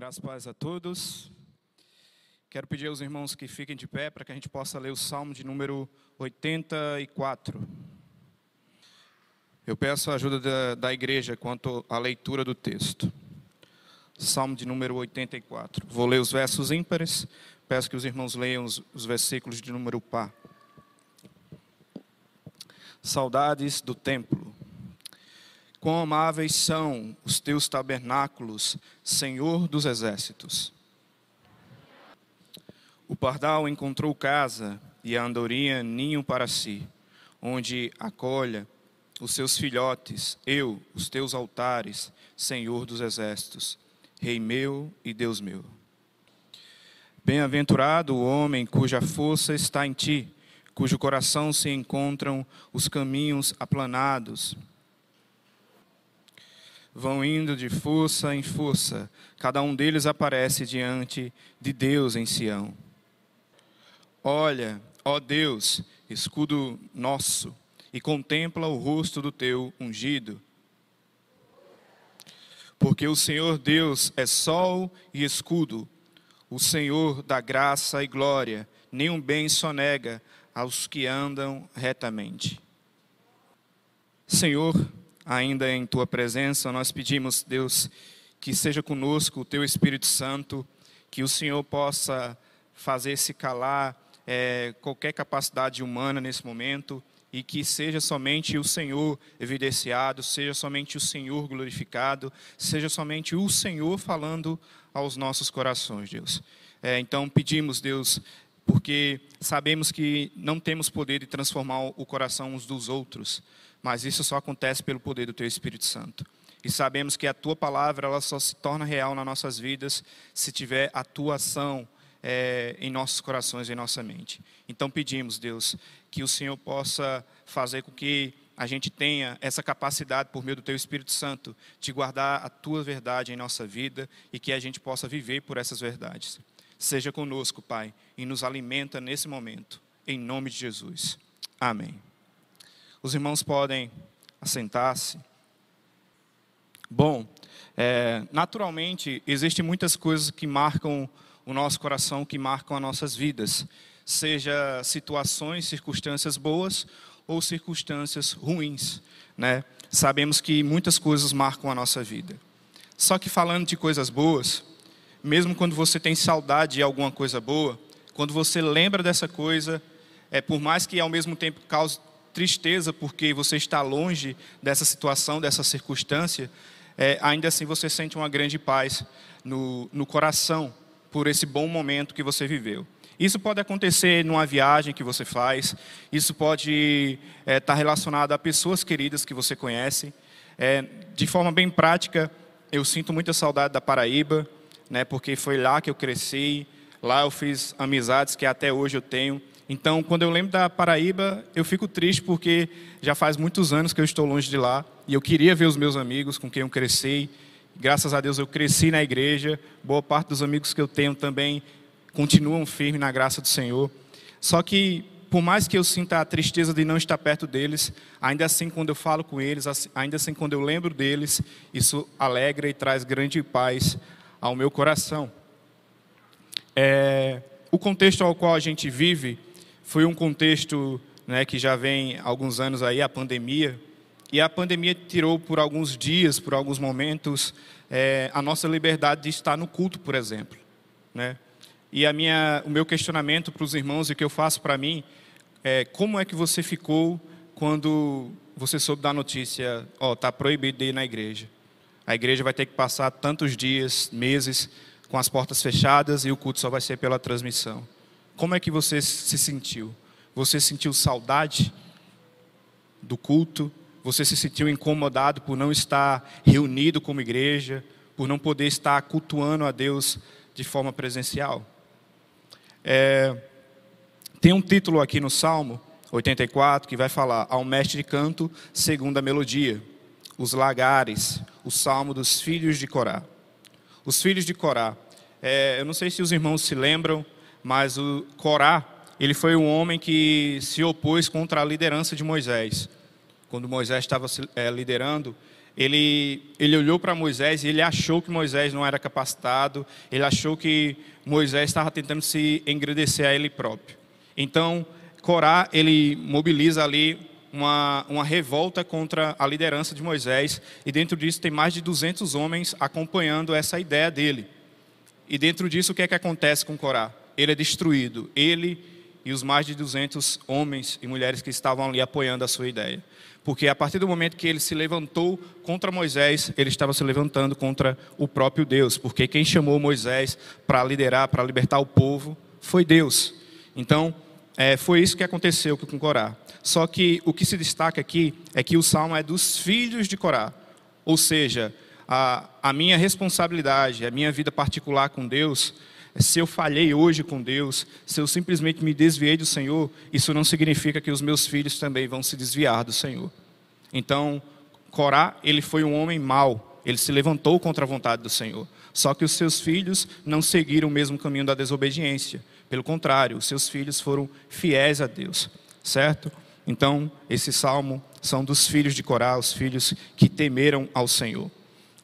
Graças paz a todos. Quero pedir aos irmãos que fiquem de pé para que a gente possa ler o Salmo de número 84. Eu peço a ajuda da, da igreja quanto à leitura do texto. Salmo de número 84. Vou ler os versos ímpares. Peço que os irmãos leiam os, os versículos de número par. Saudades do templo. Quão amáveis são os teus tabernáculos, Senhor dos exércitos. O pardal encontrou casa e a andorinha ninho para si, onde acolha os seus filhotes, eu, os teus altares, Senhor dos exércitos, Rei meu e Deus meu. Bem-aventurado o homem cuja força está em ti, cujo coração se encontram os caminhos aplanados vão indo de força em força, cada um deles aparece diante de Deus em Sião. Olha, ó Deus, escudo nosso, e contempla o rosto do teu ungido. Porque o Senhor Deus é sol e escudo, o Senhor da graça e glória, nenhum bem sonega aos que andam retamente. Senhor, ainda em tua presença, nós pedimos, Deus, que seja conosco o teu Espírito Santo, que o Senhor possa fazer se calar é, qualquer capacidade humana nesse momento e que seja somente o Senhor evidenciado, seja somente o Senhor glorificado, seja somente o Senhor falando aos nossos corações, Deus. É, então pedimos, Deus, porque sabemos que não temos poder de transformar o coração uns dos outros, mas isso só acontece pelo poder do Teu Espírito Santo. E sabemos que a Tua palavra ela só se torna real nas nossas vidas se tiver atuação é, em nossos corações, em nossa mente. Então pedimos, Deus, que o Senhor possa fazer com que a gente tenha essa capacidade, por meio do Teu Espírito Santo, de guardar a Tua verdade em nossa vida e que a gente possa viver por essas verdades. Seja conosco, Pai, e nos alimenta nesse momento. Em nome de Jesus. Amém. Os irmãos podem assentar-se. Bom, é, naturalmente, existem muitas coisas que marcam o nosso coração, que marcam as nossas vidas, seja situações, circunstâncias boas ou circunstâncias ruins, né? Sabemos que muitas coisas marcam a nossa vida. Só que falando de coisas boas, mesmo quando você tem saudade de alguma coisa boa, quando você lembra dessa coisa, é por mais que ao mesmo tempo cause tristeza porque você está longe dessa situação, dessa circunstância, é, ainda assim você sente uma grande paz no, no coração por esse bom momento que você viveu. Isso pode acontecer numa viagem que você faz, isso pode estar é, tá relacionado a pessoas queridas que você conhece. É, de forma bem prática, eu sinto muita saudade da Paraíba, né, porque foi lá que eu cresci, lá eu fiz amizades que até hoje eu tenho. Então, quando eu lembro da Paraíba, eu fico triste porque já faz muitos anos que eu estou longe de lá e eu queria ver os meus amigos com quem eu cresci. Graças a Deus eu cresci na igreja. Boa parte dos amigos que eu tenho também continuam firmes na graça do Senhor. Só que, por mais que eu sinta a tristeza de não estar perto deles, ainda assim, quando eu falo com eles, ainda assim, quando eu lembro deles, isso alegra e traz grande paz ao meu coração. É, o contexto ao qual a gente vive foi um contexto né, que já vem alguns anos aí, a pandemia, e a pandemia tirou por alguns dias, por alguns momentos, é, a nossa liberdade de estar no culto, por exemplo. Né? E a minha, o meu questionamento para os irmãos e que eu faço para mim é como é que você ficou quando você soube da notícia, ó, oh, está proibido de ir na igreja. A igreja vai ter que passar tantos dias, meses, com as portas fechadas e o culto só vai ser pela transmissão. Como é que você se sentiu? Você sentiu saudade do culto? Você se sentiu incomodado por não estar reunido como igreja, por não poder estar cultuando a Deus de forma presencial? É, tem um título aqui no Salmo 84 que vai falar ao mestre de canto segundo a melodia, os lagares, o salmo dos filhos de Corá. Os filhos de Corá. É, eu não sei se os irmãos se lembram, mas o Corá, ele foi um homem que se opôs contra a liderança de Moisés. Quando Moisés estava é, liderando, ele, ele olhou para Moisés e ele achou que Moisés não era capacitado, ele achou que Moisés estava tentando se engrandecer a ele próprio. Então, Corá, ele mobiliza ali uma, uma revolta contra a liderança de Moisés, e dentro disso tem mais de 200 homens acompanhando essa ideia dele. E dentro disso, o que é que acontece com Corá? Ele é destruído, ele e os mais de 200 homens e mulheres que estavam ali apoiando a sua ideia. Porque a partir do momento que ele se levantou contra Moisés, ele estava se levantando contra o próprio Deus, porque quem chamou Moisés para liderar, para libertar o povo, foi Deus. Então, é, foi isso que aconteceu com Corá. Só que o que se destaca aqui é que o salmo é dos filhos de Corá. Ou seja, a, a minha responsabilidade, a minha vida particular com Deus, se eu falhei hoje com Deus, se eu simplesmente me desviei do Senhor, isso não significa que os meus filhos também vão se desviar do Senhor. Então, Corá, ele foi um homem mau, ele se levantou contra a vontade do Senhor. Só que os seus filhos não seguiram o mesmo caminho da desobediência. Pelo contrário, os seus filhos foram fiéis a Deus, certo? Então, esse salmo são dos filhos de Corá, os filhos que temeram ao Senhor.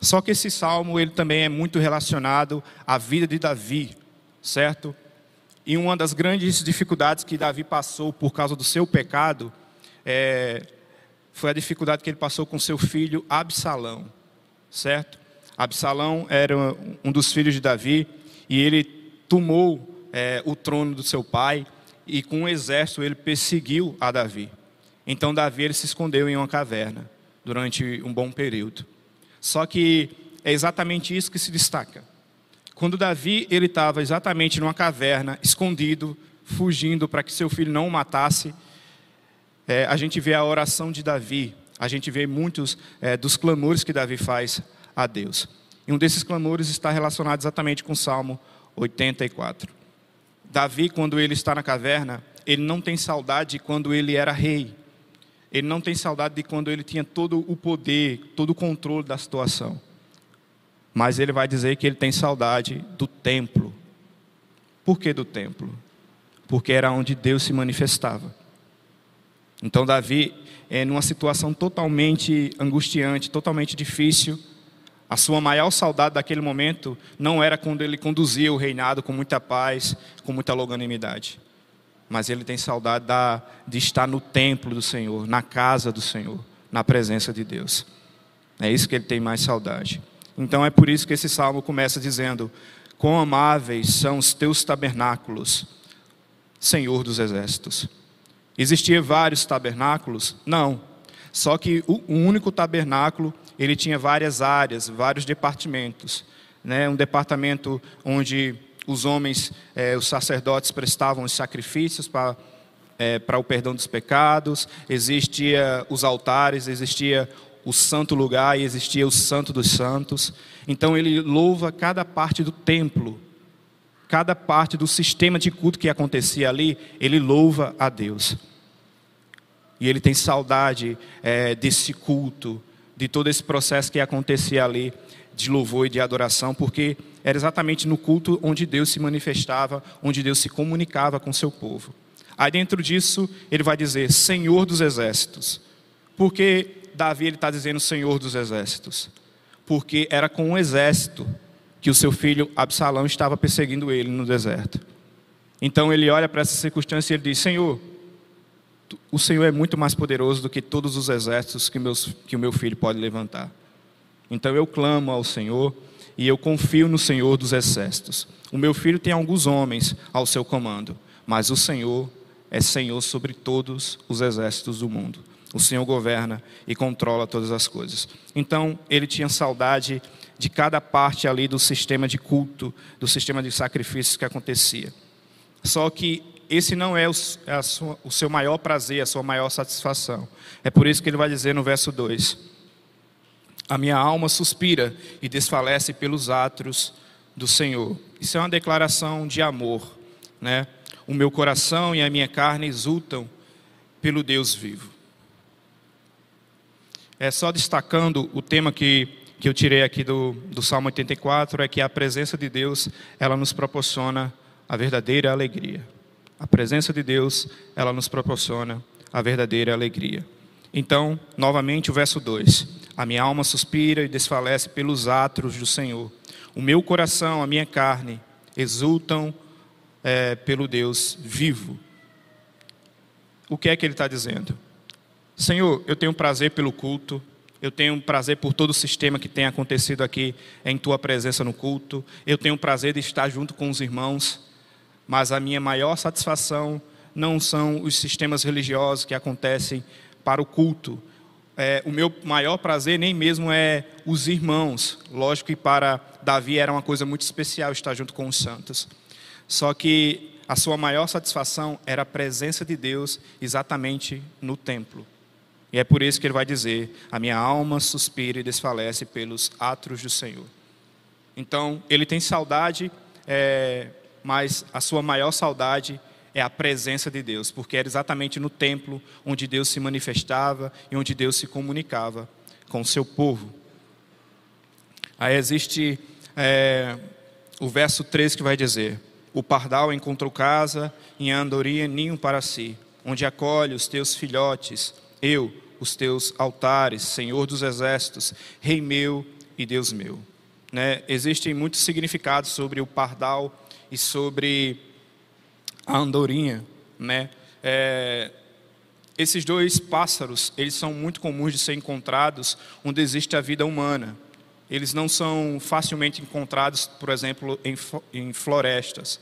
Só que esse salmo ele também é muito relacionado à vida de Davi, certo? E uma das grandes dificuldades que Davi passou por causa do seu pecado é, foi a dificuldade que ele passou com seu filho Absalão, certo? Absalão era um dos filhos de Davi e ele tomou é, o trono do seu pai e com um exército ele perseguiu a Davi. Então Davi ele se escondeu em uma caverna durante um bom período. Só que é exatamente isso que se destaca. Quando Davi ele estava exatamente numa caverna, escondido, fugindo para que seu filho não o matasse, é, a gente vê a oração de Davi, a gente vê muitos é, dos clamores que Davi faz a Deus. E um desses clamores está relacionado exatamente com o Salmo 84. Davi, quando ele está na caverna, ele não tem saudade quando ele era rei. Ele não tem saudade de quando ele tinha todo o poder, todo o controle da situação. Mas ele vai dizer que ele tem saudade do templo. Por que do templo? Porque era onde Deus se manifestava. Então, Davi, é numa situação totalmente angustiante, totalmente difícil, a sua maior saudade daquele momento não era quando ele conduzia o reinado com muita paz, com muita longanimidade mas ele tem saudade da, de estar no templo do Senhor, na casa do Senhor, na presença de Deus. É isso que ele tem mais saudade. Então é por isso que esse salmo começa dizendo: Quão amáveis são os teus tabernáculos, Senhor dos exércitos. Existia vários tabernáculos? Não. Só que o único tabernáculo, ele tinha várias áreas, vários departamentos. Né? Um departamento onde os homens, eh, os sacerdotes prestavam os sacrifícios para, eh, para o perdão dos pecados, existia os altares, existia o santo lugar e existia o santo dos santos. Então ele louva cada parte do templo, cada parte do sistema de culto que acontecia ali, ele louva a Deus. E ele tem saudade é, desse culto, de todo esse processo que acontecia ali de louvor e de adoração, porque era exatamente no culto onde Deus se manifestava, onde Deus se comunicava com seu povo. Aí dentro disso, ele vai dizer Senhor dos exércitos. Por que Davi está dizendo Senhor dos exércitos? Porque era com um exército que o seu filho Absalão estava perseguindo ele no deserto. Então ele olha para essa circunstância e ele diz: Senhor, o Senhor é muito mais poderoso do que todos os exércitos que, meus, que o meu filho pode levantar. Então eu clamo ao Senhor e eu confio no Senhor dos exércitos. O meu filho tem alguns homens ao seu comando, mas o Senhor é Senhor sobre todos os exércitos do mundo. O Senhor governa e controla todas as coisas. Então, ele tinha saudade de cada parte ali do sistema de culto, do sistema de sacrifícios que acontecia. Só que esse não é o, é sua, o seu maior prazer, a sua maior satisfação. É por isso que ele vai dizer no verso 2: a minha alma suspira e desfalece pelos atos do Senhor. Isso é uma declaração de amor, né? O meu coração e a minha carne exultam pelo Deus vivo. É só destacando o tema que, que eu tirei aqui do, do Salmo 84, é que a presença de Deus, ela nos proporciona a verdadeira alegria. A presença de Deus, ela nos proporciona a verdadeira alegria. Então, novamente, o verso 2: A minha alma suspira e desfalece pelos atros do Senhor. O meu coração, a minha carne, exultam é, pelo Deus vivo. O que é que ele está dizendo? Senhor, eu tenho prazer pelo culto, eu tenho prazer por todo o sistema que tem acontecido aqui em tua presença no culto, eu tenho prazer de estar junto com os irmãos, mas a minha maior satisfação não são os sistemas religiosos que acontecem para o culto. É, o meu maior prazer nem mesmo é os irmãos. Lógico que para Davi era uma coisa muito especial estar junto com os santos. Só que a sua maior satisfação era a presença de Deus exatamente no templo. E é por isso que ele vai dizer: A minha alma suspira e desfalece pelos atros do Senhor. Então, ele tem saudade, é, mas a sua maior saudade é a presença de Deus, porque era exatamente no templo onde Deus se manifestava e onde Deus se comunicava com o seu povo. Aí existe é, o verso 3 que vai dizer: O pardal encontrou casa em andorinha ninho para si, onde acolhe os teus filhotes, eu, os teus altares, Senhor dos exércitos, Rei meu e Deus meu. Né? Existem muitos significados sobre o pardal e sobre a andorinha, né? É, esses dois pássaros, eles são muito comuns de ser encontrados onde existe a vida humana. Eles não são facilmente encontrados, por exemplo, em, em florestas.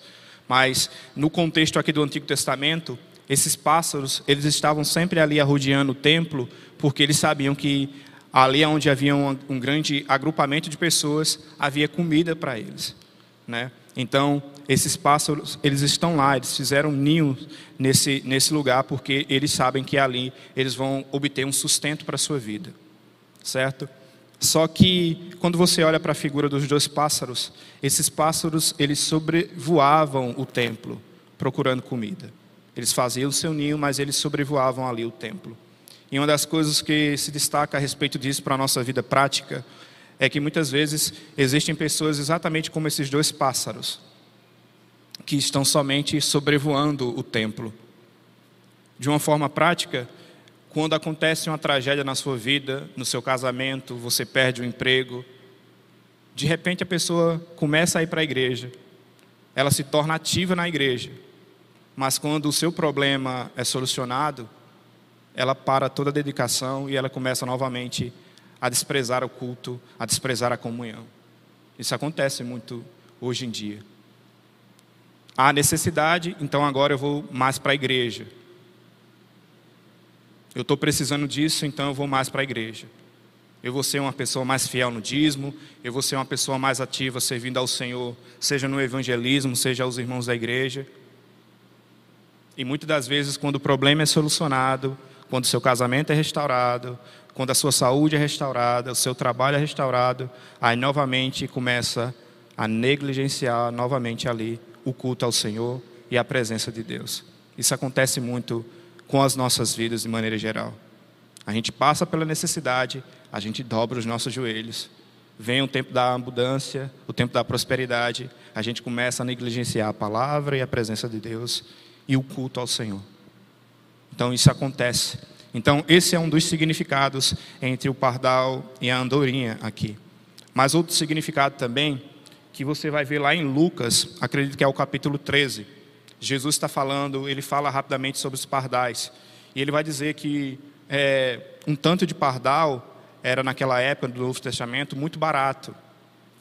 Mas no contexto aqui do Antigo Testamento, esses pássaros, eles estavam sempre ali arrodeando o templo, porque eles sabiam que ali onde havia um, um grande agrupamento de pessoas, havia comida para eles, né? Então, esses pássaros, eles estão lá, eles fizeram ninho nesse, nesse lugar, porque eles sabem que ali eles vão obter um sustento para a sua vida, certo? Só que, quando você olha para a figura dos dois pássaros, esses pássaros, eles sobrevoavam o templo, procurando comida. Eles faziam o seu ninho, mas eles sobrevoavam ali o templo. E uma das coisas que se destaca a respeito disso para a nossa vida prática, é que muitas vezes existem pessoas exatamente como esses dois pássaros, que estão somente sobrevoando o templo. De uma forma prática, quando acontece uma tragédia na sua vida, no seu casamento, você perde o emprego, de repente a pessoa começa a ir para a igreja, ela se torna ativa na igreja, mas quando o seu problema é solucionado, ela para toda a dedicação e ela começa novamente a desprezar o culto, a desprezar a comunhão. Isso acontece muito hoje em dia. Há necessidade, então agora eu vou mais para a igreja. Eu estou precisando disso, então eu vou mais para a igreja. Eu vou ser uma pessoa mais fiel no dízimo, eu vou ser uma pessoa mais ativa servindo ao Senhor, seja no evangelismo, seja aos irmãos da igreja. E muitas das vezes, quando o problema é solucionado, quando o seu casamento é restaurado, quando a sua saúde é restaurada, o seu trabalho é restaurado, aí novamente começa a negligenciar novamente ali o culto ao Senhor e a presença de Deus. Isso acontece muito com as nossas vidas de maneira geral. A gente passa pela necessidade, a gente dobra os nossos joelhos. Vem o tempo da abundância, o tempo da prosperidade, a gente começa a negligenciar a palavra e a presença de Deus e o culto ao Senhor. Então isso acontece então, esse é um dos significados entre o pardal e a andorinha aqui. Mas outro significado também, que você vai ver lá em Lucas, acredito que é o capítulo 13. Jesus está falando, ele fala rapidamente sobre os pardais. E ele vai dizer que é, um tanto de pardal era, naquela época do Novo Testamento, muito barato.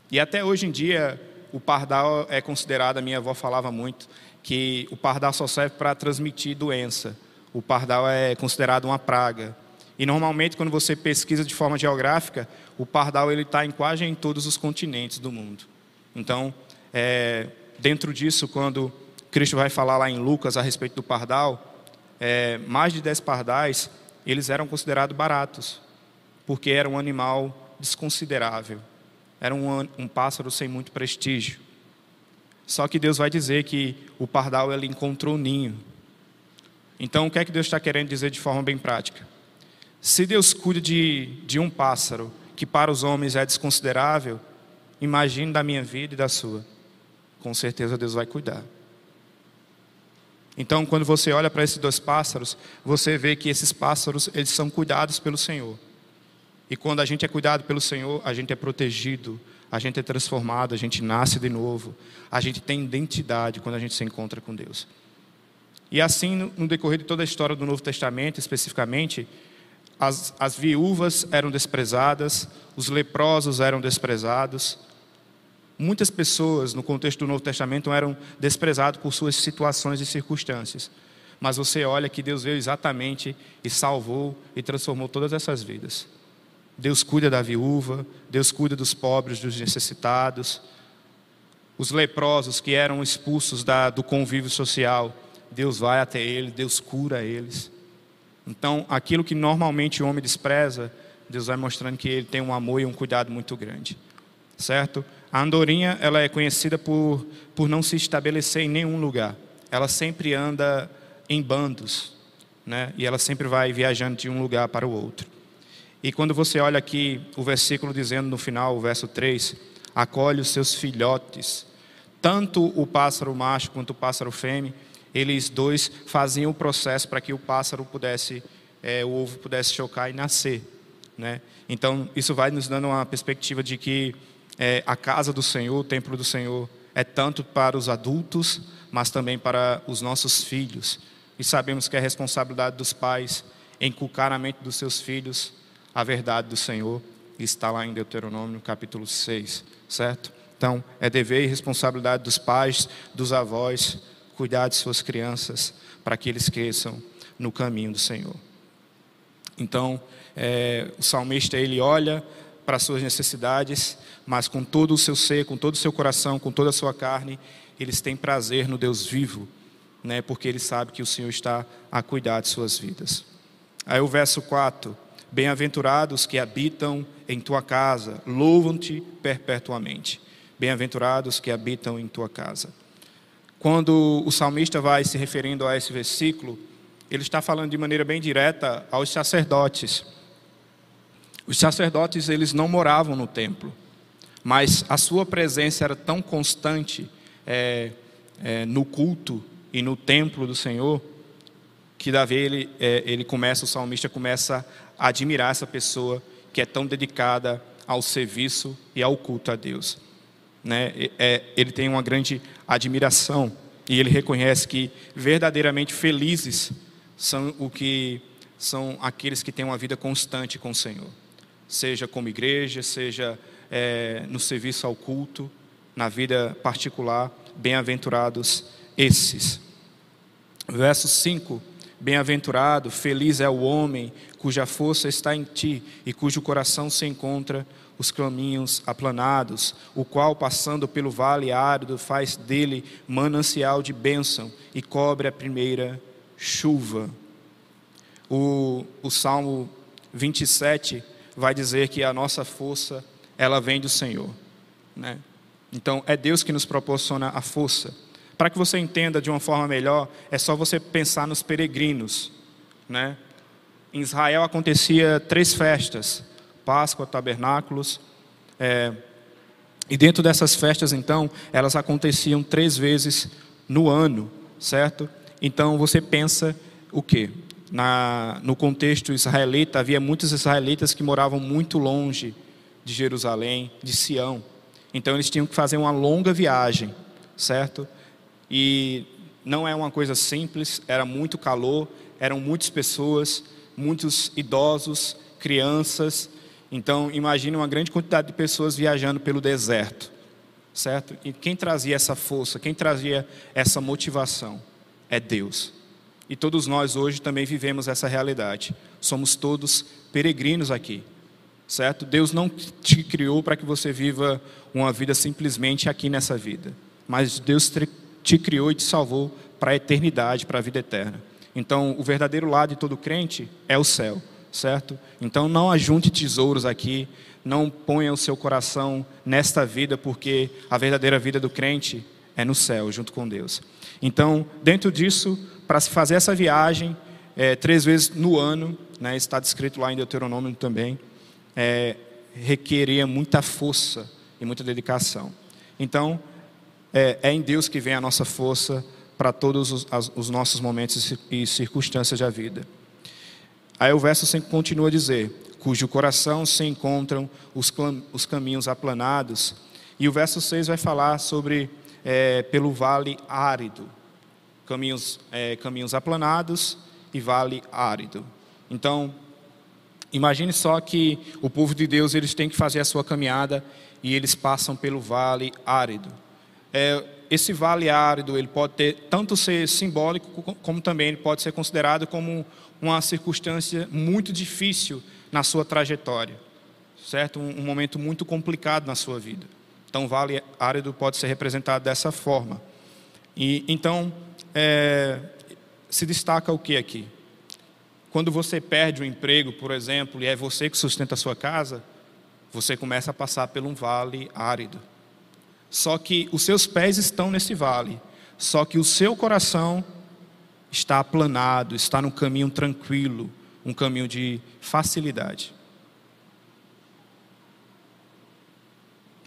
E até hoje em dia, o pardal é considerado, a minha avó falava muito, que o pardal só serve para transmitir doença o pardal é considerado uma praga. E normalmente, quando você pesquisa de forma geográfica, o pardal ele está em quase em todos os continentes do mundo. Então, é, dentro disso, quando Cristo vai falar lá em Lucas a respeito do pardal, é, mais de dez pardais eles eram considerados baratos, porque era um animal desconsiderável, era um, um pássaro sem muito prestígio. Só que Deus vai dizer que o pardal ele encontrou ninho então, o que é que Deus está querendo dizer de forma bem prática? Se Deus cuida de, de um pássaro, que para os homens é desconsiderável, imagine da minha vida e da sua. Com certeza Deus vai cuidar. Então, quando você olha para esses dois pássaros, você vê que esses pássaros, eles são cuidados pelo Senhor. E quando a gente é cuidado pelo Senhor, a gente é protegido, a gente é transformado, a gente nasce de novo, a gente tem identidade quando a gente se encontra com Deus. E assim, no decorrer de toda a história do Novo Testamento, especificamente, as, as viúvas eram desprezadas, os leprosos eram desprezados. Muitas pessoas, no contexto do Novo Testamento, eram desprezadas por suas situações e circunstâncias. Mas você olha que Deus veio exatamente e salvou e transformou todas essas vidas. Deus cuida da viúva, Deus cuida dos pobres, dos necessitados. Os leprosos que eram expulsos da, do convívio social, Deus vai até eles, Deus cura eles. Então, aquilo que normalmente o homem despreza, Deus vai mostrando que ele tem um amor e um cuidado muito grande. Certo? A andorinha, ela é conhecida por, por não se estabelecer em nenhum lugar. Ela sempre anda em bandos, né? E ela sempre vai viajando de um lugar para o outro. E quando você olha aqui o versículo dizendo no final, o verso 3, acolhe os seus filhotes, tanto o pássaro macho quanto o pássaro fêmea, eles dois faziam o processo para que o pássaro pudesse, é, o ovo pudesse chocar e nascer. Né? Então, isso vai nos dando uma perspectiva de que é, a casa do Senhor, o templo do Senhor, é tanto para os adultos, mas também para os nossos filhos. E sabemos que é responsabilidade dos pais inculcar na mente dos seus filhos a verdade do Senhor. Está lá em Deuteronômio capítulo 6, certo? Então, é dever e responsabilidade dos pais, dos avós, cuidar de suas crianças para que eles cresçam no caminho do Senhor. Então, é, o salmista ele olha para as suas necessidades, mas com todo o seu ser, com todo o seu coração, com toda a sua carne, eles têm prazer no Deus vivo, né, porque ele sabe que o Senhor está a cuidar de suas vidas. Aí o verso 4: Bem-aventurados que habitam em tua casa, louvam-te perpetuamente. Bem-aventurados que habitam em tua casa. Quando o salmista vai se referindo a esse versículo, ele está falando de maneira bem direta aos sacerdotes. Os sacerdotes, eles não moravam no templo, mas a sua presença era tão constante é, é, no culto e no templo do Senhor, que Davi, ele, é, ele começa, o salmista começa a admirar essa pessoa que é tão dedicada ao serviço e ao culto a Deus né, é, ele tem uma grande admiração e ele reconhece que verdadeiramente felizes são o que são aqueles que têm uma vida constante com o Senhor, seja como igreja, seja é, no serviço ao culto, na vida particular, bem-aventurados esses. Verso 5: Bem-aventurado, feliz é o homem cuja força está em ti e cujo coração se encontra os caminhos aplanados, o qual, passando pelo vale árido, faz dele manancial de bênção e cobre a primeira chuva. O, o Salmo 27 vai dizer que a nossa força, ela vem do Senhor. Né? Então, é Deus que nos proporciona a força. Para que você entenda de uma forma melhor, é só você pensar nos peregrinos. Né? Em Israel acontecia três festas: Páscoa, tabernáculos. É, e dentro dessas festas, então, elas aconteciam três vezes no ano, certo? Então você pensa o quê? Na, no contexto israelita, havia muitos israelitas que moravam muito longe de Jerusalém, de Sião. Então eles tinham que fazer uma longa viagem, certo? E não é uma coisa simples, era muito calor, eram muitas pessoas, muitos idosos, crianças, então, imagine uma grande quantidade de pessoas viajando pelo deserto, certo? E quem trazia essa força, quem trazia essa motivação é Deus. E todos nós hoje também vivemos essa realidade. Somos todos peregrinos aqui, certo? Deus não te criou para que você viva uma vida simplesmente aqui nessa vida, mas Deus te criou e te salvou para a eternidade, para a vida eterna. Então, o verdadeiro lado de todo crente é o céu certo? Então não ajunte tesouros aqui, não ponha o seu coração nesta vida, porque a verdadeira vida do crente é no céu, junto com Deus. Então, dentro disso, para se fazer essa viagem, é, três vezes no ano, né, está descrito lá em Deuteronômio também, é, requeria muita força e muita dedicação. Então, é, é em Deus que vem a nossa força para todos os, as, os nossos momentos e circunstâncias da vida. Aí o verso 5 continua a dizer: cujo coração se encontram os, os caminhos aplanados. E o verso 6 vai falar sobre é, pelo vale árido, caminhos, é, caminhos aplanados e vale árido. Então, imagine só que o povo de Deus eles têm que fazer a sua caminhada e eles passam pelo vale árido. É, esse vale árido ele pode ter tanto ser simbólico como também ele pode ser considerado como uma circunstância muito difícil na sua trajetória, certo? Um, um momento muito complicado na sua vida. Então, vale árido pode ser representado dessa forma. E então é, se destaca o que aqui? Quando você perde o emprego, por exemplo, e é você que sustenta a sua casa, você começa a passar por um vale árido. Só que os seus pés estão nesse vale, só que o seu coração está aplanado, está num caminho tranquilo, um caminho de facilidade.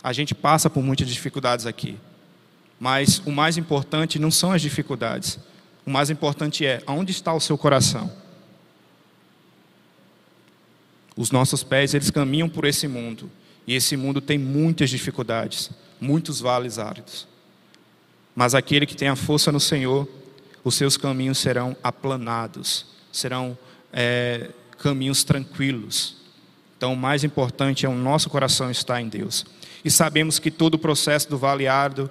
A gente passa por muitas dificuldades aqui, mas o mais importante não são as dificuldades, o mais importante é onde está o seu coração. Os nossos pés, eles caminham por esse mundo, e esse mundo tem muitas dificuldades muitos vales áridos. Mas aquele que tem a força no Senhor, os seus caminhos serão aplanados, serão é, caminhos tranquilos. Então, o mais importante é o nosso coração estar em Deus. E sabemos que todo o processo do vale árido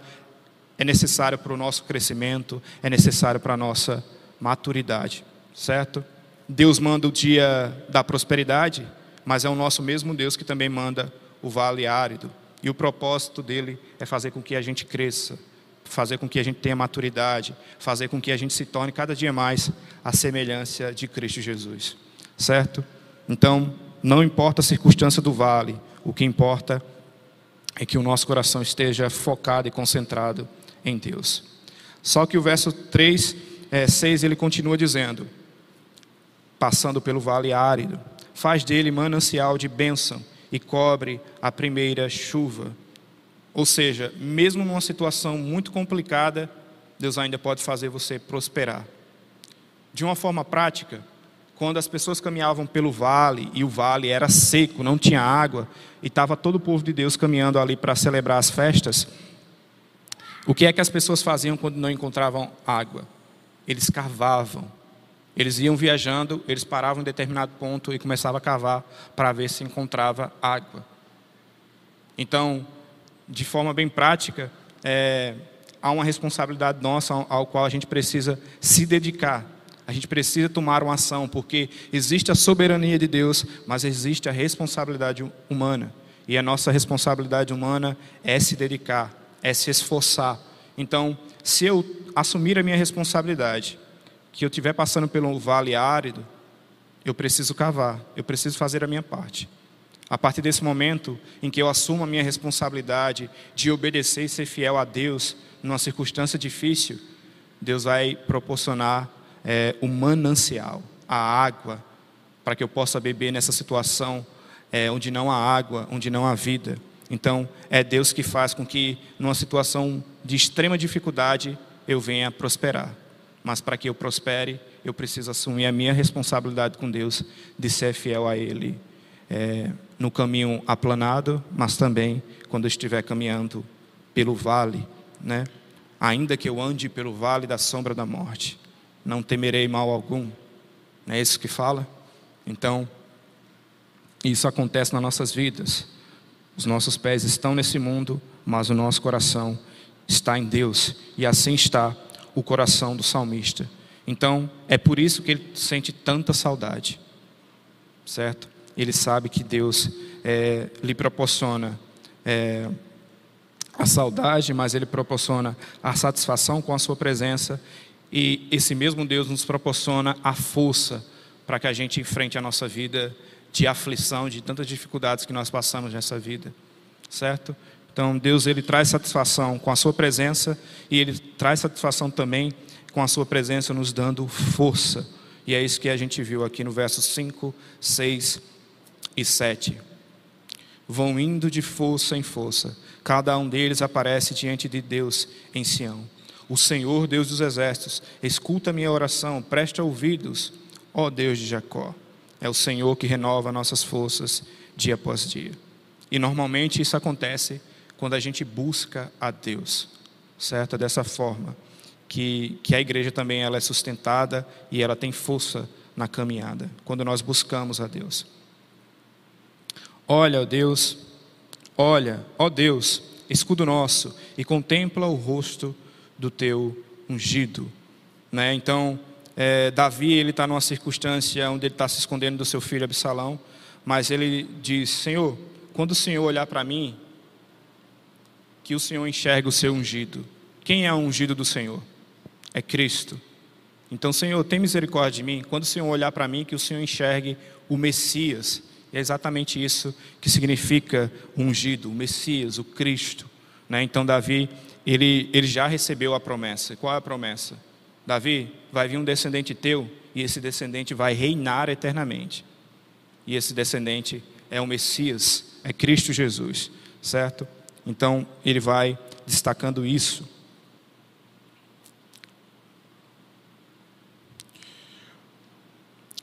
é necessário para o nosso crescimento, é necessário para a nossa maturidade, certo? Deus manda o dia da prosperidade, mas é o nosso mesmo Deus que também manda o vale árido, e o propósito dele é fazer com que a gente cresça, fazer com que a gente tenha maturidade, fazer com que a gente se torne cada dia mais a semelhança de Cristo Jesus. Certo? Então, não importa a circunstância do vale, o que importa é que o nosso coração esteja focado e concentrado em Deus. Só que o verso 3, é, 6, ele continua dizendo: passando pelo vale árido, faz dele manancial de bênção e cobre a primeira chuva. Ou seja, mesmo numa situação muito complicada, Deus ainda pode fazer você prosperar. De uma forma prática, quando as pessoas caminhavam pelo vale e o vale era seco, não tinha água, e estava todo o povo de Deus caminhando ali para celebrar as festas, o que é que as pessoas faziam quando não encontravam água? Eles cavavam eles iam viajando, eles paravam em determinado ponto e começavam a cavar para ver se encontrava água. Então, de forma bem prática, é, há uma responsabilidade nossa ao, ao qual a gente precisa se dedicar. A gente precisa tomar uma ação, porque existe a soberania de Deus, mas existe a responsabilidade humana. E a nossa responsabilidade humana é se dedicar, é se esforçar. Então, se eu assumir a minha responsabilidade, que eu estiver passando pelo vale árido, eu preciso cavar, eu preciso fazer a minha parte. A partir desse momento em que eu assumo a minha responsabilidade de obedecer e ser fiel a Deus numa circunstância difícil, Deus vai proporcionar é, o manancial, a água, para que eu possa beber nessa situação é, onde não há água, onde não há vida. Então, é Deus que faz com que, numa situação de extrema dificuldade, eu venha prosperar. Mas para que eu prospere, eu preciso assumir a minha responsabilidade com Deus de ser fiel a Ele é, no caminho aplanado, mas também quando eu estiver caminhando pelo vale, né? Ainda que eu ande pelo vale da sombra da morte, não temerei mal algum. Não é isso que fala? Então, isso acontece nas nossas vidas. Os nossos pés estão nesse mundo, mas o nosso coração está em Deus, e assim está o coração do salmista. Então, é por isso que ele sente tanta saudade, certo? Ele sabe que Deus é, lhe proporciona é, a saudade, mas ele proporciona a satisfação com a sua presença, e esse mesmo Deus nos proporciona a força para que a gente enfrente a nossa vida de aflição, de tantas dificuldades que nós passamos nessa vida, certo? Então, Deus ele traz satisfação com a sua presença e ele traz satisfação também com a sua presença nos dando força. E é isso que a gente viu aqui no versos 5, 6 e 7. Vão indo de força em força, cada um deles aparece diante de Deus em Sião. O Senhor, Deus dos exércitos, escuta a minha oração, presta ouvidos, ó Deus de Jacó. É o Senhor que renova nossas forças dia após dia. E normalmente isso acontece quando a gente busca a Deus, certo? Dessa forma que, que a igreja também ela é sustentada e ela tem força na caminhada, quando nós buscamos a Deus. Olha, ó Deus, olha, ó Deus, escudo nosso, e contempla o rosto do teu ungido. Né? Então, é, Davi ele está numa circunstância onde ele está se escondendo do seu filho Absalão, mas ele diz: Senhor, quando o Senhor olhar para mim, que o Senhor enxergue o seu ungido. Quem é o ungido do Senhor? É Cristo. Então, Senhor, tem misericórdia de mim. Quando o Senhor olhar para mim, que o Senhor enxergue o Messias. E é exatamente isso que significa ungido, o Messias, o Cristo. Né? Então, Davi, ele, ele já recebeu a promessa. Qual é a promessa? Davi, vai vir um descendente teu e esse descendente vai reinar eternamente. E esse descendente é o Messias, é Cristo Jesus, certo? Então ele vai destacando isso.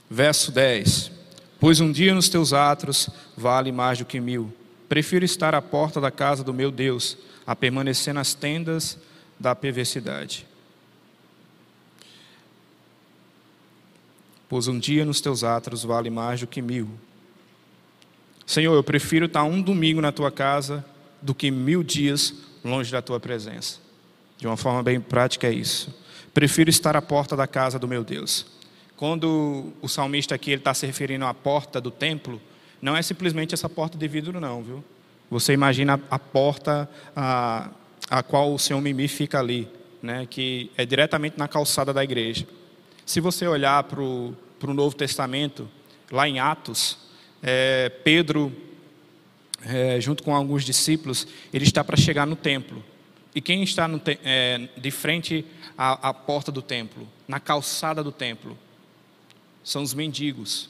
Verso 10: Pois um dia nos teus atos vale mais do que mil. Prefiro estar à porta da casa do meu Deus a permanecer nas tendas da perversidade. Pois um dia nos teus atos vale mais do que mil. Senhor, eu prefiro estar um domingo na tua casa do que mil dias longe da tua presença. De uma forma bem prática é isso. Prefiro estar à porta da casa do meu Deus. Quando o salmista aqui está se referindo à porta do templo, não é simplesmente essa porta de vidro, não, viu? Você imagina a porta a, a qual o Senhor Mimi fica ali, né? que é diretamente na calçada da igreja. Se você olhar para o Novo Testamento, lá em Atos, é, Pedro, é, junto com alguns discípulos, ele está para chegar no templo. E quem está no, é, de frente à, à porta do templo, na calçada do templo? São os mendigos.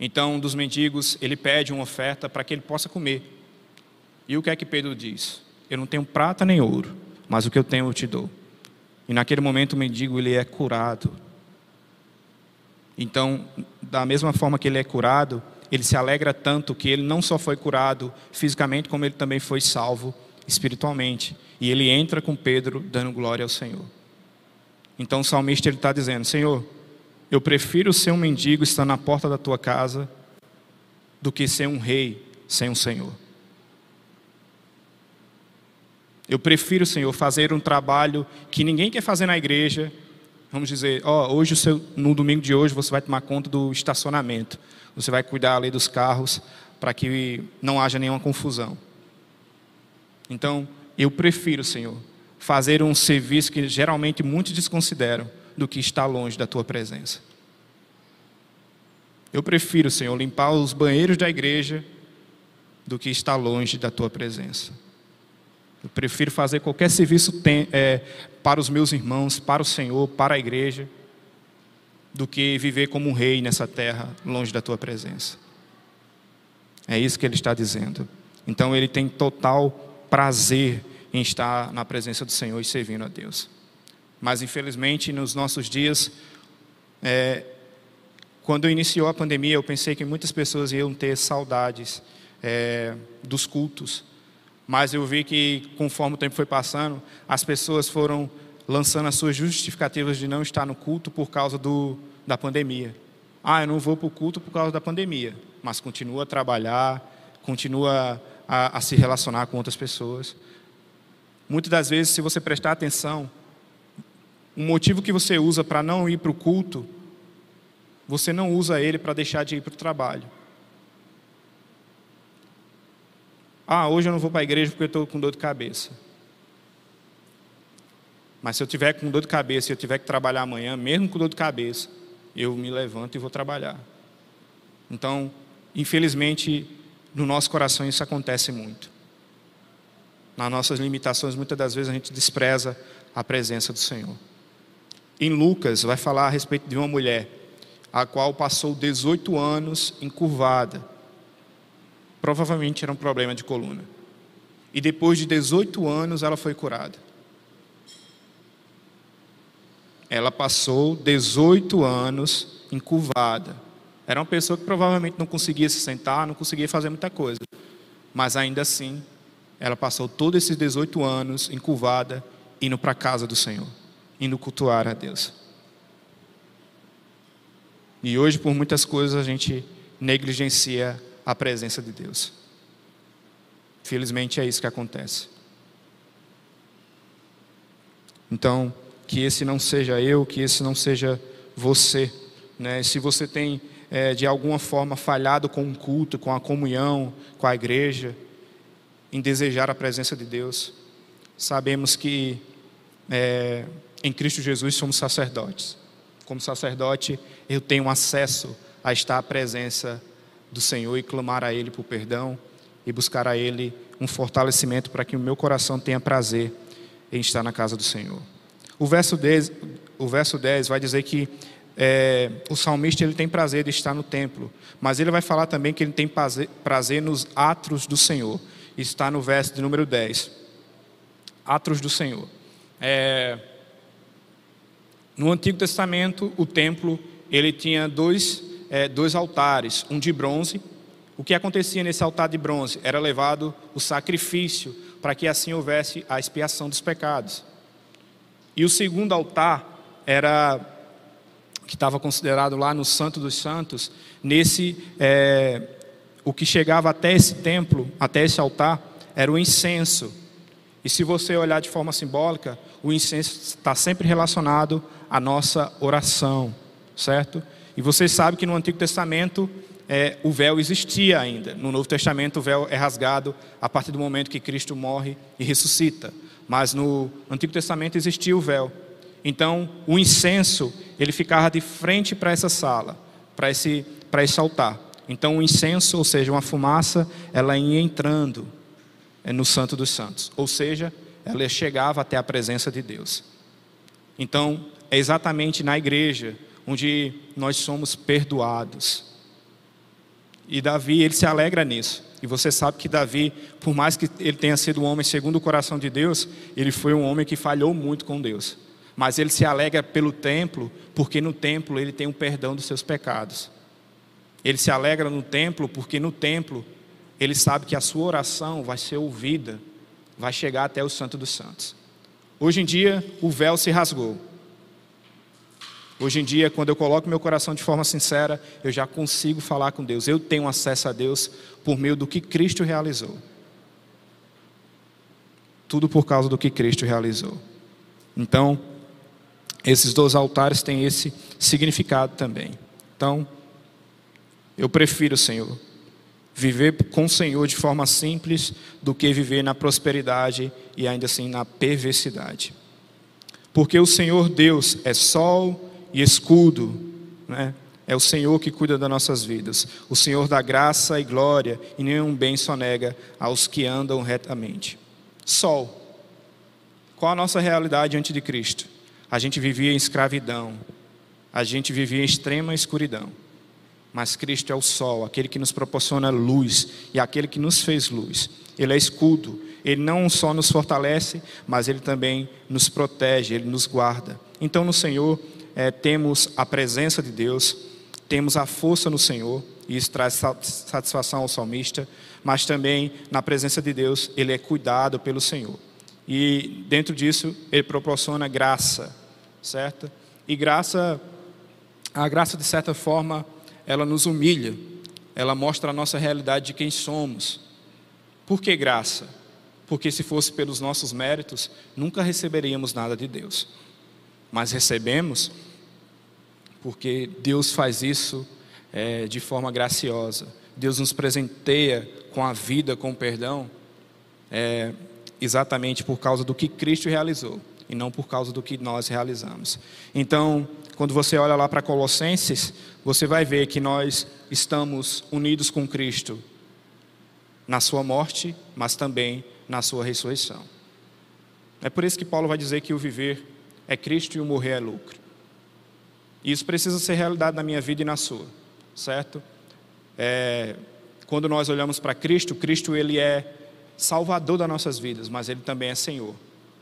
Então, um dos mendigos, ele pede uma oferta para que ele possa comer. E o que é que Pedro diz? Eu não tenho prata nem ouro, mas o que eu tenho eu te dou. E naquele momento o mendigo ele é curado. Então, da mesma forma que ele é curado, ele se alegra tanto que ele não só foi curado fisicamente, como ele também foi salvo espiritualmente. E ele entra com Pedro dando glória ao Senhor. Então o salmista está dizendo: Senhor, eu prefiro ser um mendigo estando na porta da tua casa do que ser um rei sem um Senhor. Eu prefiro, Senhor, fazer um trabalho que ninguém quer fazer na igreja. Vamos dizer, ó, oh, hoje seu, no domingo de hoje você vai tomar conta do estacionamento. Você vai cuidar ali dos carros para que não haja nenhuma confusão. Então, eu prefiro, Senhor, fazer um serviço que geralmente muitos desconsideram do que estar longe da tua presença. Eu prefiro, Senhor, limpar os banheiros da igreja do que estar longe da tua presença. Eu prefiro fazer qualquer serviço é, para os meus irmãos, para o Senhor, para a igreja, do que viver como um rei nessa terra, longe da tua presença. É isso que ele está dizendo. Então ele tem total prazer em estar na presença do Senhor e servindo a Deus. Mas infelizmente nos nossos dias, é, quando iniciou a pandemia, eu pensei que muitas pessoas iam ter saudades é, dos cultos mas eu vi que conforme o tempo foi passando, as pessoas foram lançando as suas justificativas de não estar no culto por causa do, da pandemia. Ah, eu não vou para o culto por causa da pandemia, mas continua a trabalhar, continua a, a se relacionar com outras pessoas. Muitas das vezes, se você prestar atenção, o motivo que você usa para não ir para o culto, você não usa ele para deixar de ir para o trabalho. Ah, hoje eu não vou para a igreja porque eu estou com dor de cabeça. Mas se eu tiver com dor de cabeça e eu tiver que trabalhar amanhã, mesmo com dor de cabeça, eu me levanto e vou trabalhar. Então, infelizmente, no nosso coração isso acontece muito. Nas nossas limitações, muitas das vezes a gente despreza a presença do Senhor. Em Lucas, vai falar a respeito de uma mulher, a qual passou 18 anos encurvada Provavelmente era um problema de coluna. E depois de 18 anos ela foi curada. Ela passou 18 anos encurvada, Era uma pessoa que provavelmente não conseguia se sentar, não conseguia fazer muita coisa. Mas ainda assim, ela passou todos esses 18 anos encurvada, indo para a casa do Senhor, indo cultuar a Deus. E hoje, por muitas coisas, a gente negligencia a presença de Deus. Felizmente é isso que acontece. Então, que esse não seja eu, que esse não seja você. Né? Se você tem, é, de alguma forma, falhado com o culto, com a comunhão, com a igreja, em desejar a presença de Deus, sabemos que é, em Cristo Jesus somos sacerdotes. Como sacerdote, eu tenho acesso a estar à presença do Senhor e clamar a Ele por perdão e buscar a Ele um fortalecimento para que o meu coração tenha prazer em estar na casa do Senhor. O verso 10, o verso 10 vai dizer que é, o salmista ele tem prazer de estar no templo, mas ele vai falar também que ele tem prazer, prazer nos atos do Senhor. Está no verso de número 10. Atos do Senhor. É, no Antigo Testamento, o templo ele tinha dois, é, dois altares, um de bronze. O que acontecia nesse altar de bronze? Era levado o sacrifício para que assim houvesse a expiação dos pecados. E o segundo altar era que estava considerado lá no Santo dos Santos, nesse é, o que chegava até esse templo, até esse altar, era o incenso. E se você olhar de forma simbólica, o incenso está sempre relacionado à nossa oração, certo? E você sabe que no Antigo Testamento é, o véu existia ainda. No Novo Testamento o véu é rasgado a partir do momento que Cristo morre e ressuscita mas no Antigo Testamento existia o véu. Então, o incenso, ele ficava de frente para essa sala, para esse, para esse altar. Então, o incenso, ou seja, uma fumaça, ela ia entrando é, no Santo dos Santos. Ou seja, ela chegava até a presença de Deus. Então, é exatamente na igreja onde nós somos perdoados. E Davi, ele se alegra nisso. E você sabe que Davi, por mais que ele tenha sido um homem segundo o coração de Deus, ele foi um homem que falhou muito com Deus. Mas ele se alegra pelo templo, porque no templo ele tem o um perdão dos seus pecados. Ele se alegra no templo, porque no templo ele sabe que a sua oração vai ser ouvida, vai chegar até o Santo dos Santos. Hoje em dia, o véu se rasgou. Hoje em dia, quando eu coloco meu coração de forma sincera, eu já consigo falar com Deus. Eu tenho acesso a Deus por meio do que Cristo realizou. Tudo por causa do que Cristo realizou. Então, esses dois altares têm esse significado também. Então, eu prefiro, Senhor, viver com o Senhor de forma simples do que viver na prosperidade e ainda assim na perversidade. Porque o Senhor Deus é sol e escudo, né? É o Senhor que cuida das nossas vidas. O Senhor dá graça e glória, e nenhum bem só nega aos que andam retamente. Sol. Qual a nossa realidade diante de Cristo? A gente vivia em escravidão. A gente vivia em extrema escuridão. Mas Cristo é o sol, aquele que nos proporciona luz e aquele que nos fez luz. Ele é escudo. Ele não só nos fortalece, mas ele também nos protege, ele nos guarda. Então, no Senhor, é, temos a presença de Deus, temos a força no Senhor, e isso traz satisfação ao salmista, mas também na presença de Deus, ele é cuidado pelo Senhor. E dentro disso, ele proporciona graça, certo? E graça, a graça de certa forma, ela nos humilha, ela mostra a nossa realidade de quem somos. Por que graça? Porque se fosse pelos nossos méritos, nunca receberíamos nada de Deus. Mas recebemos porque Deus faz isso é, de forma graciosa. Deus nos presenteia com a vida, com o perdão, é, exatamente por causa do que Cristo realizou e não por causa do que nós realizamos. Então, quando você olha lá para Colossenses, você vai ver que nós estamos unidos com Cristo na sua morte, mas também na sua ressurreição. É por isso que Paulo vai dizer que o viver é Cristo e o morrer é lucro. Isso precisa ser realidade na minha vida e na sua, certo? É, quando nós olhamos para Cristo, Cristo ele é Salvador das nossas vidas, mas ele também é Senhor.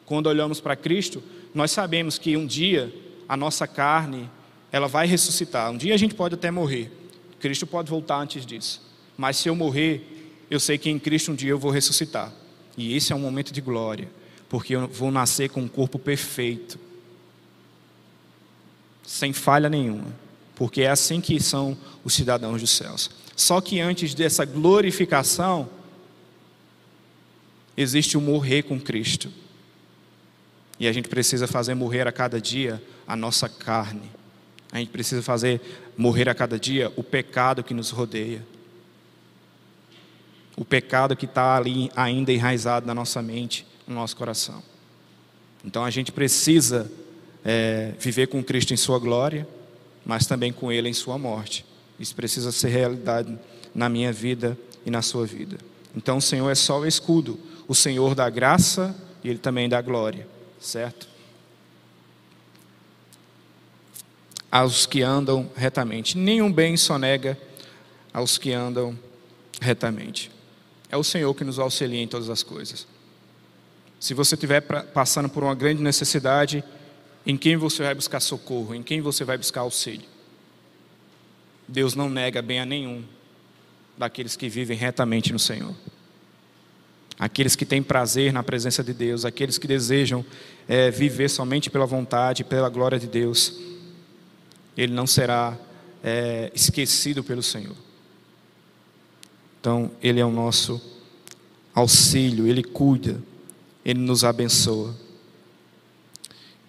Quando olhamos para Cristo, nós sabemos que um dia a nossa carne ela vai ressuscitar. Um dia a gente pode até morrer, Cristo pode voltar antes disso. Mas se eu morrer, eu sei que em Cristo um dia eu vou ressuscitar. E esse é um momento de glória, porque eu vou nascer com um corpo perfeito, sem falha nenhuma, porque é assim que são os cidadãos dos céus. Só que antes dessa glorificação, existe o morrer com Cristo. E a gente precisa fazer morrer a cada dia a nossa carne. A gente precisa fazer morrer a cada dia o pecado que nos rodeia. O pecado que está ali ainda enraizado na nossa mente, no nosso coração. Então a gente precisa é, viver com Cristo em Sua glória, mas também com Ele em Sua morte. Isso precisa ser realidade na minha vida e na sua vida. Então o Senhor é só o escudo, o Senhor da graça e Ele também dá glória, certo? aos que andam retamente. Nenhum bem sonega aos que andam retamente. É o Senhor que nos auxilia em todas as coisas. Se você estiver passando por uma grande necessidade, em quem você vai buscar socorro? Em quem você vai buscar auxílio? Deus não nega bem a nenhum daqueles que vivem retamente no Senhor. Aqueles que têm prazer na presença de Deus, aqueles que desejam é, viver somente pela vontade, pela glória de Deus ele não será é, esquecido pelo Senhor. Então, Ele é o nosso auxílio, Ele cuida, Ele nos abençoa.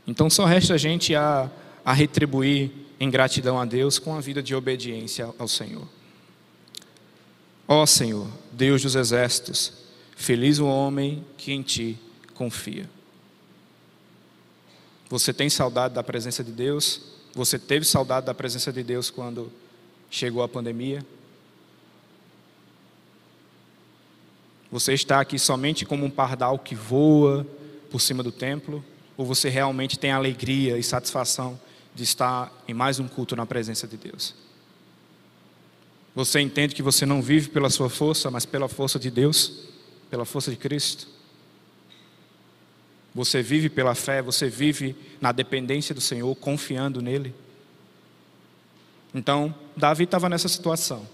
Então, só resta a gente a, a retribuir em gratidão a Deus com a vida de obediência ao Senhor. Ó Senhor, Deus dos exércitos, feliz o homem que em Ti confia. Você tem saudade da presença de Deus? Você teve saudade da presença de Deus quando chegou a pandemia? Você está aqui somente como um pardal que voa por cima do templo? Ou você realmente tem alegria e satisfação de estar em mais um culto na presença de Deus? Você entende que você não vive pela sua força, mas pela força de Deus, pela força de Cristo? Você vive pela fé, você vive na dependência do Senhor, confiando nele. Então, Davi estava nessa situação,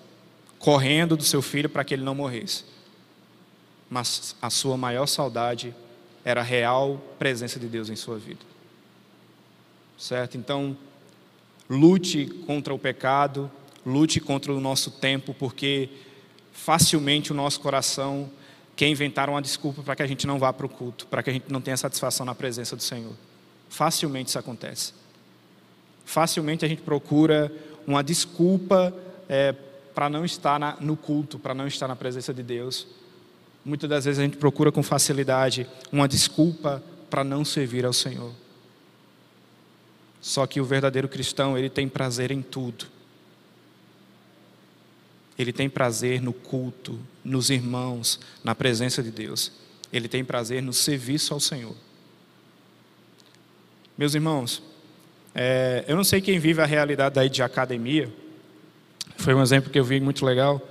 correndo do seu filho para que ele não morresse. Mas a sua maior saudade era a real presença de Deus em sua vida. Certo? Então, lute contra o pecado, lute contra o nosso tempo, porque facilmente o nosso coração que inventaram uma desculpa para que a gente não vá para o culto, para que a gente não tenha satisfação na presença do Senhor. Facilmente isso acontece. Facilmente a gente procura uma desculpa é, para não estar na, no culto, para não estar na presença de Deus. Muitas das vezes a gente procura com facilidade uma desculpa para não servir ao Senhor. Só que o verdadeiro cristão, ele tem prazer em tudo. Ele tem prazer no culto, nos irmãos, na presença de Deus. Ele tem prazer no serviço ao Senhor. Meus irmãos, é, eu não sei quem vive a realidade daí de academia. Foi um exemplo que eu vi muito legal.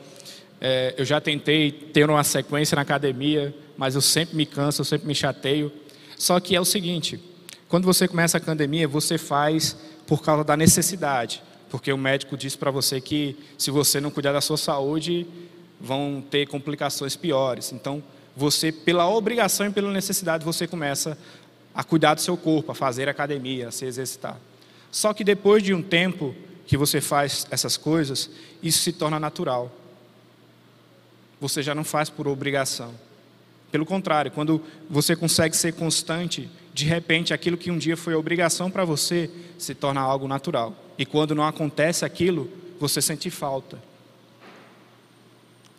É, eu já tentei ter uma sequência na academia, mas eu sempre me canso, eu sempre me chateio. Só que é o seguinte: quando você começa a academia, você faz por causa da necessidade porque o médico disse para você que se você não cuidar da sua saúde, vão ter complicações piores. Então, você, pela obrigação e pela necessidade, você começa a cuidar do seu corpo, a fazer academia, a se exercitar. Só que depois de um tempo que você faz essas coisas, isso se torna natural. Você já não faz por obrigação. Pelo contrário, quando você consegue ser constante, de repente aquilo que um dia foi obrigação para você se torna algo natural. E quando não acontece aquilo, você sente falta.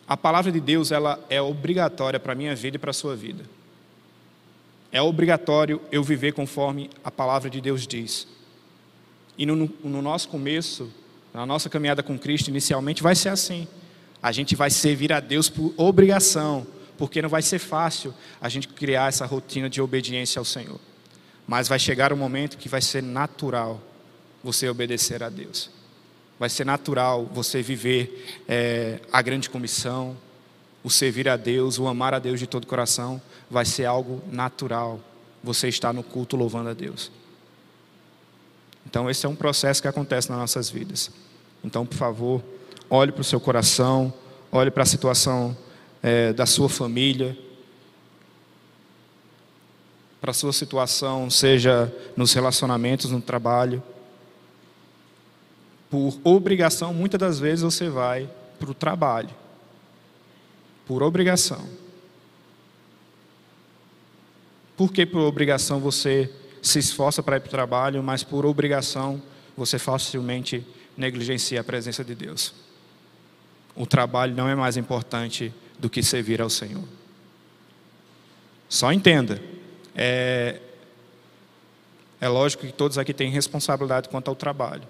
A palavra de Deus ela é obrigatória para a minha vida e para a sua vida. É obrigatório eu viver conforme a palavra de Deus diz. E no, no nosso começo, na nossa caminhada com Cristo, inicialmente vai ser assim. A gente vai servir a Deus por obrigação, porque não vai ser fácil a gente criar essa rotina de obediência ao Senhor. Mas vai chegar um momento que vai ser natural você obedecer a Deus. Vai ser natural você viver é, a grande comissão, o servir a Deus, o amar a Deus de todo o coração. Vai ser algo natural você estar no culto louvando a Deus. Então, esse é um processo que acontece nas nossas vidas. Então, por favor, olhe para o seu coração, olhe para a situação é, da sua família, para a sua situação, seja nos relacionamentos, no trabalho. Por obrigação, muitas das vezes você vai para o trabalho. Por obrigação. Por que por obrigação você se esforça para ir para o trabalho, mas por obrigação você facilmente negligencia a presença de Deus? O trabalho não é mais importante do que servir ao Senhor. Só entenda, é, é lógico que todos aqui têm responsabilidade quanto ao trabalho.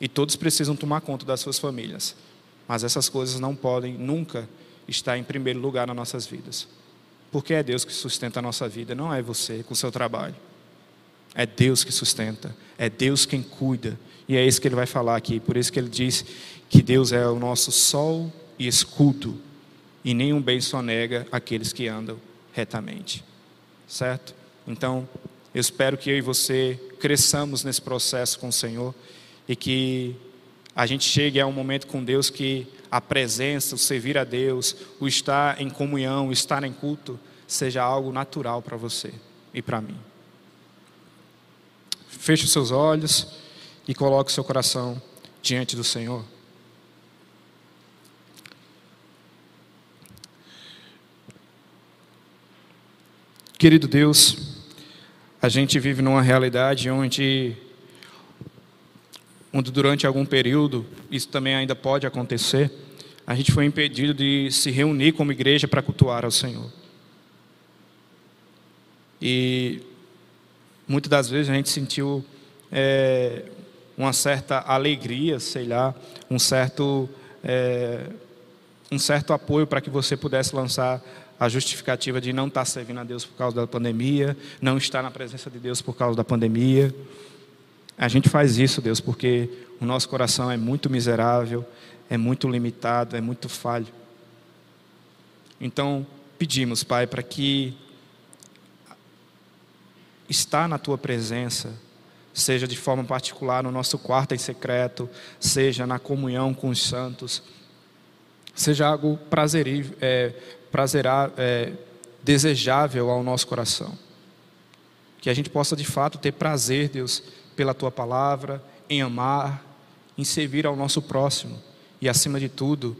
E todos precisam tomar conta das suas famílias. Mas essas coisas não podem nunca estar em primeiro lugar nas nossas vidas. Porque é Deus que sustenta a nossa vida, não é você com o seu trabalho. É Deus que sustenta, é Deus quem cuida. E é isso que ele vai falar aqui. Por isso que ele diz que Deus é o nosso sol e escudo, e nenhum bem só nega aqueles que andam retamente. Certo? Então, eu espero que eu e você cresçamos nesse processo com o Senhor e que a gente chegue a um momento com Deus que a presença, o servir a Deus, o estar em comunhão, o estar em culto, seja algo natural para você e para mim. Feche os seus olhos e coloque o seu coração diante do Senhor. Querido Deus, a gente vive numa realidade onde, onde durante algum período, isso também ainda pode acontecer, a gente foi impedido de se reunir como igreja para cultuar ao Senhor. E muitas das vezes a gente sentiu é, uma certa alegria, sei lá, um certo, é, um certo apoio para que você pudesse lançar a justificativa de não estar servindo a Deus por causa da pandemia, não estar na presença de Deus por causa da pandemia. A gente faz isso, Deus, porque o nosso coração é muito miserável, é muito limitado, é muito falho. Então, pedimos, Pai, para que estar na tua presença, seja de forma particular no nosso quarto em secreto, seja na comunhão com os santos, seja algo prazerível, é, prazerar, é, desejável ao nosso coração. Que a gente possa de fato ter prazer, Deus, pela tua palavra, em amar, em servir ao nosso próximo e, acima de tudo,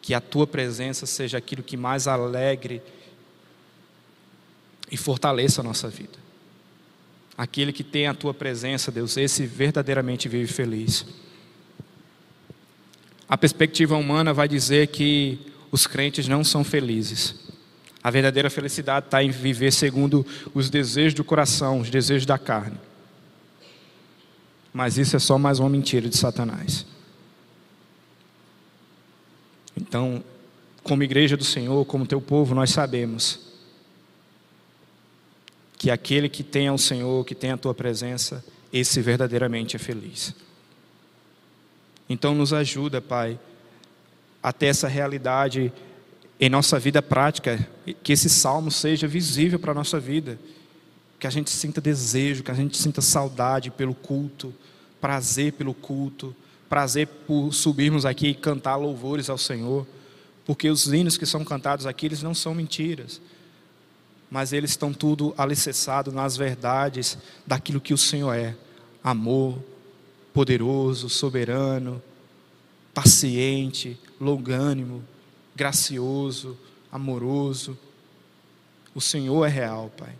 que a tua presença seja aquilo que mais alegre e fortaleça a nossa vida. Aquele que tem a tua presença, Deus, esse verdadeiramente vive feliz. A perspectiva humana vai dizer que os crentes não são felizes. A verdadeira felicidade está em viver segundo os desejos do coração, os desejos da carne. Mas isso é só mais uma mentira de Satanás. Então, como igreja do Senhor, como teu povo, nós sabemos que aquele que tem ao Senhor, que tem a tua presença, esse verdadeiramente é feliz. Então, nos ajuda, Pai até essa realidade em nossa vida prática, que esse salmo seja visível para a nossa vida, que a gente sinta desejo, que a gente sinta saudade pelo culto, prazer pelo culto, prazer por subirmos aqui e cantar louvores ao Senhor, porque os hinos que são cantados aqui, eles não são mentiras, mas eles estão tudo alicerçados nas verdades daquilo que o Senhor é: amor, poderoso, soberano, paciente, longânimo, gracioso, amoroso. O Senhor é real, Pai.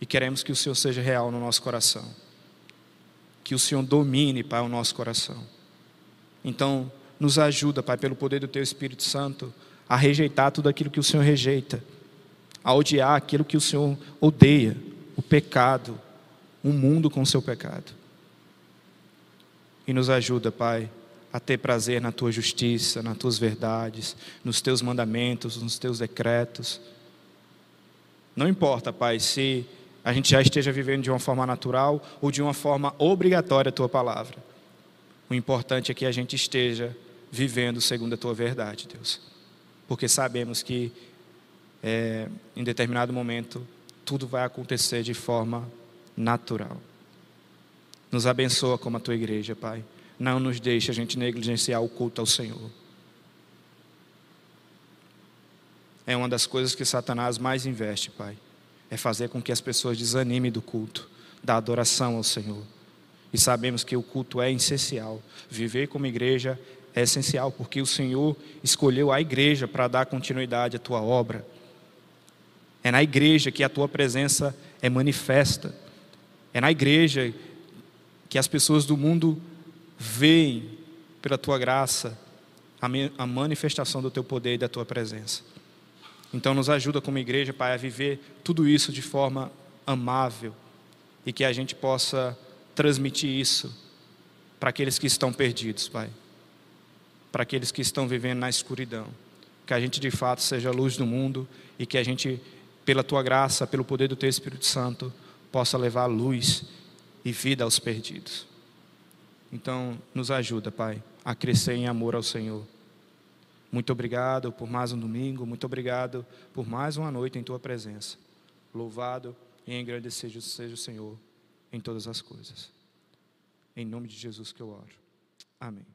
E queremos que o Senhor seja real no nosso coração. Que o Senhor domine, Pai, o nosso coração. Então, nos ajuda, Pai, pelo poder do Teu Espírito Santo, a rejeitar tudo aquilo que o Senhor rejeita, a odiar aquilo que o Senhor odeia, o pecado, o mundo com o seu pecado. E nos ajuda, Pai, a ter prazer na tua justiça, nas tuas verdades, nos teus mandamentos, nos teus decretos. Não importa, Pai, se a gente já esteja vivendo de uma forma natural ou de uma forma obrigatória a tua palavra. O importante é que a gente esteja vivendo segundo a tua verdade, Deus. Porque sabemos que é, em determinado momento tudo vai acontecer de forma natural. Nos abençoa como a tua igreja, Pai. Não nos deixe a gente negligenciar o culto ao Senhor. é uma das coisas que Satanás mais investe, Pai. É fazer com que as pessoas desanimem do culto, da adoração ao Senhor. E sabemos que o culto é essencial. Viver como igreja é essencial, porque o Senhor escolheu a igreja para dar continuidade à tua obra. É na igreja que a tua presença é manifesta. É na igreja que as pessoas do mundo veem, pela tua graça, a manifestação do teu poder e da tua presença. Então, nos ajuda como igreja, Pai, a viver tudo isso de forma amável e que a gente possa transmitir isso para aqueles que estão perdidos, Pai, para aqueles que estão vivendo na escuridão. Que a gente de fato seja a luz do mundo e que a gente, pela tua graça, pelo poder do teu Espírito Santo, possa levar luz e vida aos perdidos. Então, nos ajuda, Pai, a crescer em amor ao Senhor. Muito obrigado por mais um domingo, muito obrigado por mais uma noite em tua presença. Louvado e engrandecido seja o Senhor em todas as coisas. Em nome de Jesus que eu oro. Amém.